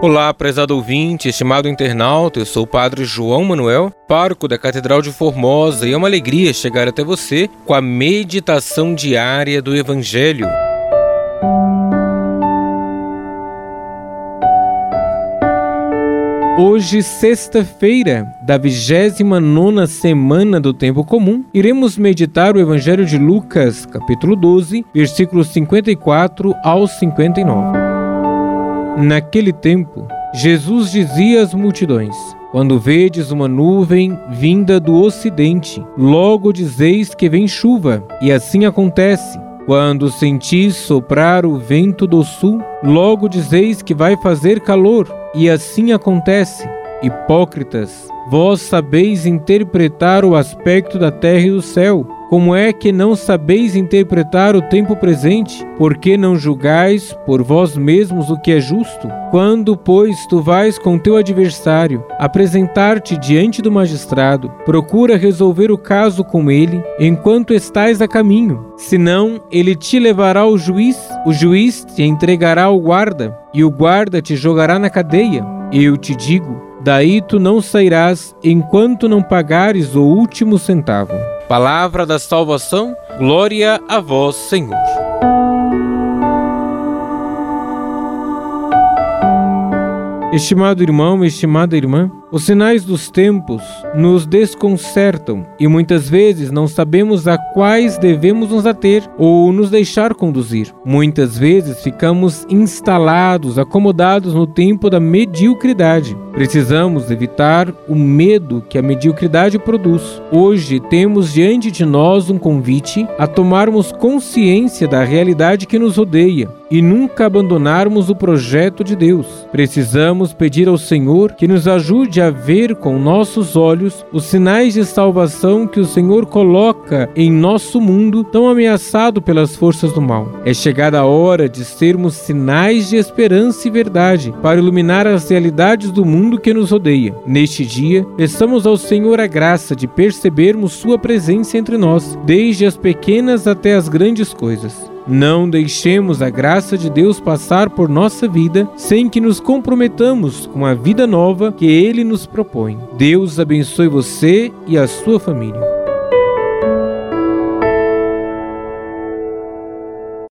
Olá, prezado ouvinte, estimado internauta, eu sou o Padre João Manuel, pároco da Catedral de Formosa, e é uma alegria chegar até você com a meditação diária do Evangelho. Hoje, sexta-feira da 29 semana do Tempo Comum, iremos meditar o Evangelho de Lucas, capítulo 12, versículos 54 ao 59. Naquele tempo, Jesus dizia às multidões: Quando vedes uma nuvem vinda do ocidente, logo dizeis que vem chuva, e assim acontece. Quando sentis soprar o vento do sul, logo dizeis que vai fazer calor, e assim acontece. Hipócritas, vós sabeis interpretar o aspecto da terra e do céu. Como é que não sabeis interpretar o tempo presente? Por que não julgais por vós mesmos o que é justo? Quando, pois, tu vais com teu adversário apresentar-te diante do magistrado, procura resolver o caso com ele enquanto estás a caminho. Senão, ele te levará ao juiz, o juiz te entregará ao guarda, e o guarda te jogará na cadeia. Eu te digo, daí tu não sairás enquanto não pagares o último centavo. Palavra da salvação, glória a vós, Senhor. Estimado irmão, estimada irmã, os sinais dos tempos nos desconcertam e muitas vezes não sabemos a quais devemos nos ater ou nos deixar conduzir. Muitas vezes ficamos instalados, acomodados no tempo da mediocridade. Precisamos evitar o medo que a mediocridade produz. Hoje temos diante de nós um convite a tomarmos consciência da realidade que nos rodeia e nunca abandonarmos o projeto de Deus. Precisamos pedir ao Senhor que nos ajude a ver com nossos olhos os sinais de salvação que o Senhor coloca em nosso mundo tão ameaçado pelas forças do mal. É chegada a hora de sermos sinais de esperança e verdade para iluminar as realidades do mundo que nos rodeia. Neste dia, peçamos ao Senhor a graça de percebermos Sua presença entre nós, desde as pequenas até as grandes coisas. Não deixemos a graça de Deus passar por nossa vida sem que nos comprometamos com a vida nova que Ele nos propõe. Deus abençoe você e a sua família.